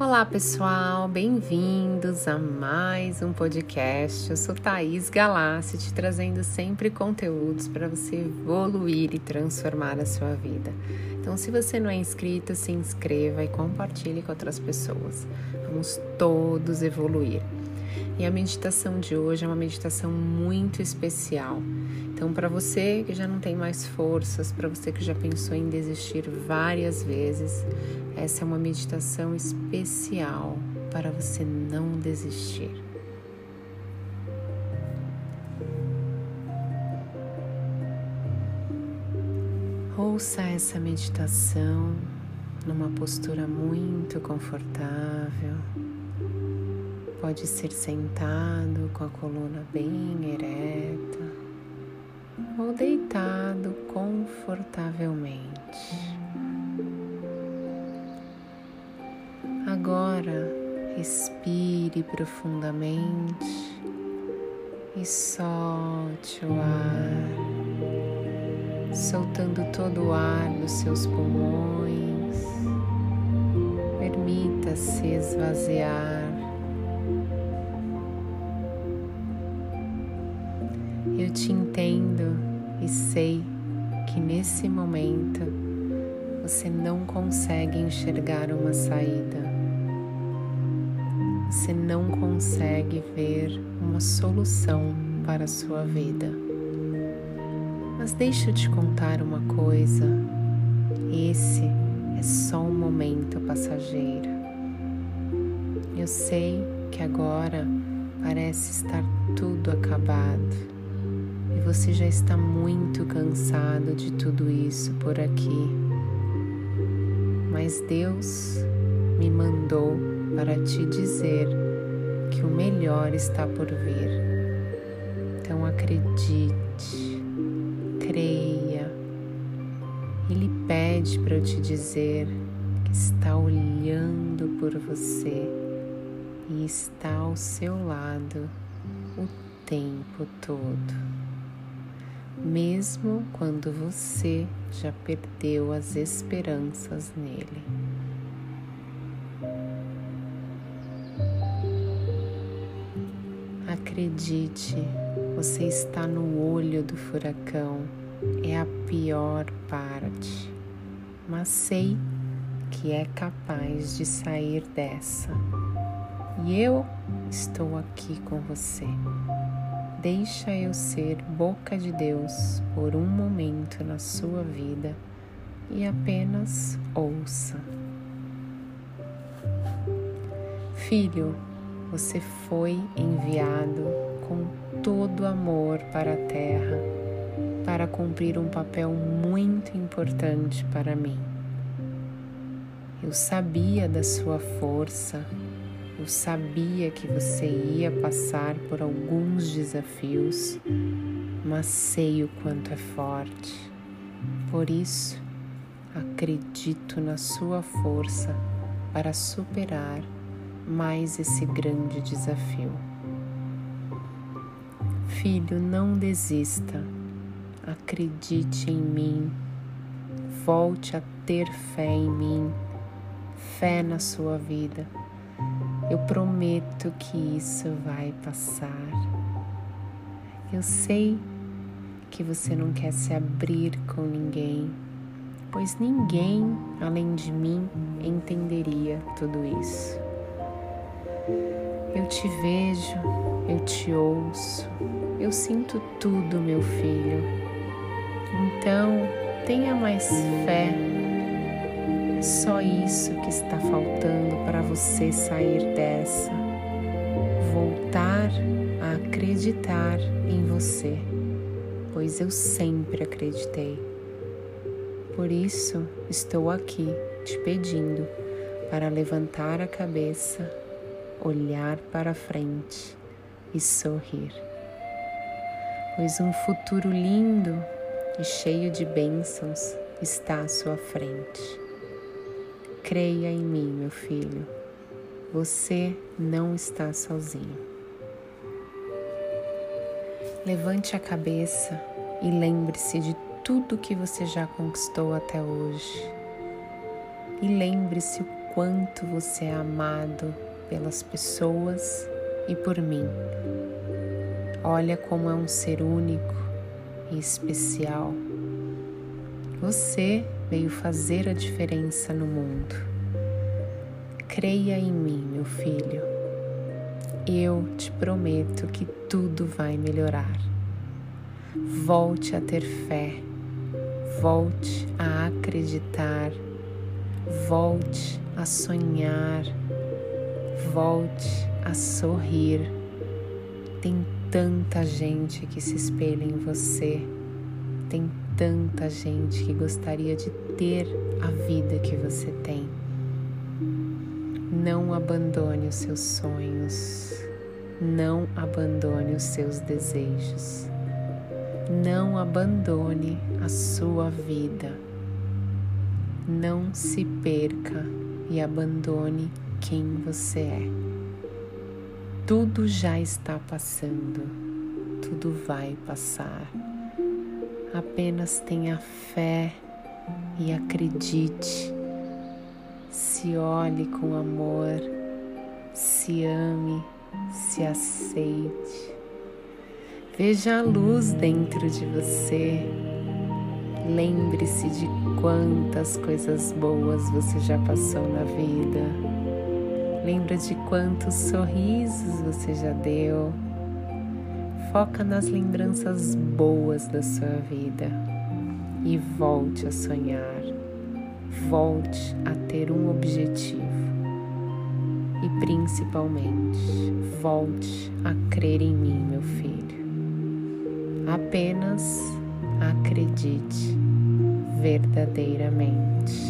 Olá pessoal, bem-vindos a mais um podcast. Eu sou Thaís Galassi, te trazendo sempre conteúdos para você evoluir e transformar a sua vida. Então, se você não é inscrito, se inscreva e compartilhe com outras pessoas. Vamos todos evoluir. E a meditação de hoje é uma meditação muito especial. Então, para você que já não tem mais forças, para você que já pensou em desistir várias vezes, essa é uma meditação especial para você não desistir. Ouça essa meditação numa postura muito confortável. Pode ser sentado com a coluna bem ereta confortavelmente. Agora respire profundamente e solte o ar, soltando todo o ar dos seus pulmões. Permita-se esvaziar. Eu te entendo e sei que nesse momento você não consegue enxergar uma saída você não consegue ver uma solução para a sua vida. Mas deixa eu te contar uma coisa: esse é só um momento passageiro. Eu sei que agora parece estar tudo acabado e você já está muito cansado de tudo isso por aqui. Mas Deus me mandou para te dizer que o melhor está por vir. Então acredite, creia. Ele pede para eu te dizer que está olhando por você e está ao seu lado o tempo todo. Mesmo quando você já perdeu as esperanças nele. Acredite, você está no olho do furacão, é a pior parte, mas sei que é capaz de sair dessa. E eu estou aqui com você. Deixa eu ser boca de Deus por um momento na sua vida e apenas ouça. Filho, você foi enviado com todo amor para a Terra para cumprir um papel muito importante para mim. Eu sabia da sua força, eu sabia que você ia passar por alguns desafios, mas sei o quanto é forte. Por isso, acredito na sua força para superar mais esse grande desafio. Filho, não desista, acredite em mim, volte a ter fé em mim, fé na sua vida. Eu prometo que isso vai passar. Eu sei que você não quer se abrir com ninguém, pois ninguém além de mim entenderia tudo isso. Eu te vejo, eu te ouço, eu sinto tudo, meu filho. Então, tenha mais fé. Só isso que está faltando para você sair dessa. Voltar a acreditar em você, pois eu sempre acreditei. Por isso, estou aqui te pedindo para levantar a cabeça olhar para frente e sorrir. Pois um futuro lindo e cheio de bênçãos está à sua frente. Creia em mim, meu filho, você não está sozinho. Levante a cabeça e lembre-se de tudo que você já conquistou até hoje. E lembre-se o quanto você é amado pelas pessoas e por mim. Olha como é um ser único e especial. Você veio fazer a diferença no mundo. Creia em mim, meu filho. Eu te prometo que tudo vai melhorar. Volte a ter fé, volte a acreditar, volte a sonhar, volte a sorrir. Tem tanta gente que se espelha em você, tem tanta gente que gostaria de ter a vida que você tem. Não abandone os seus sonhos, não abandone os seus desejos. Não abandone a sua vida. Não se perca e abandone quem você é. Tudo já está passando, tudo vai passar. Apenas tenha fé e acredite. Se olhe com amor, se ame, se aceite. Veja a luz dentro de você. Lembre-se de quantas coisas boas você já passou na vida. Lembra de quantos sorrisos você já deu. Foca nas lembranças boas da sua vida e volte a sonhar. Volte a ter um objetivo. E principalmente, volte a crer em mim, meu filho. Apenas acredite verdadeiramente.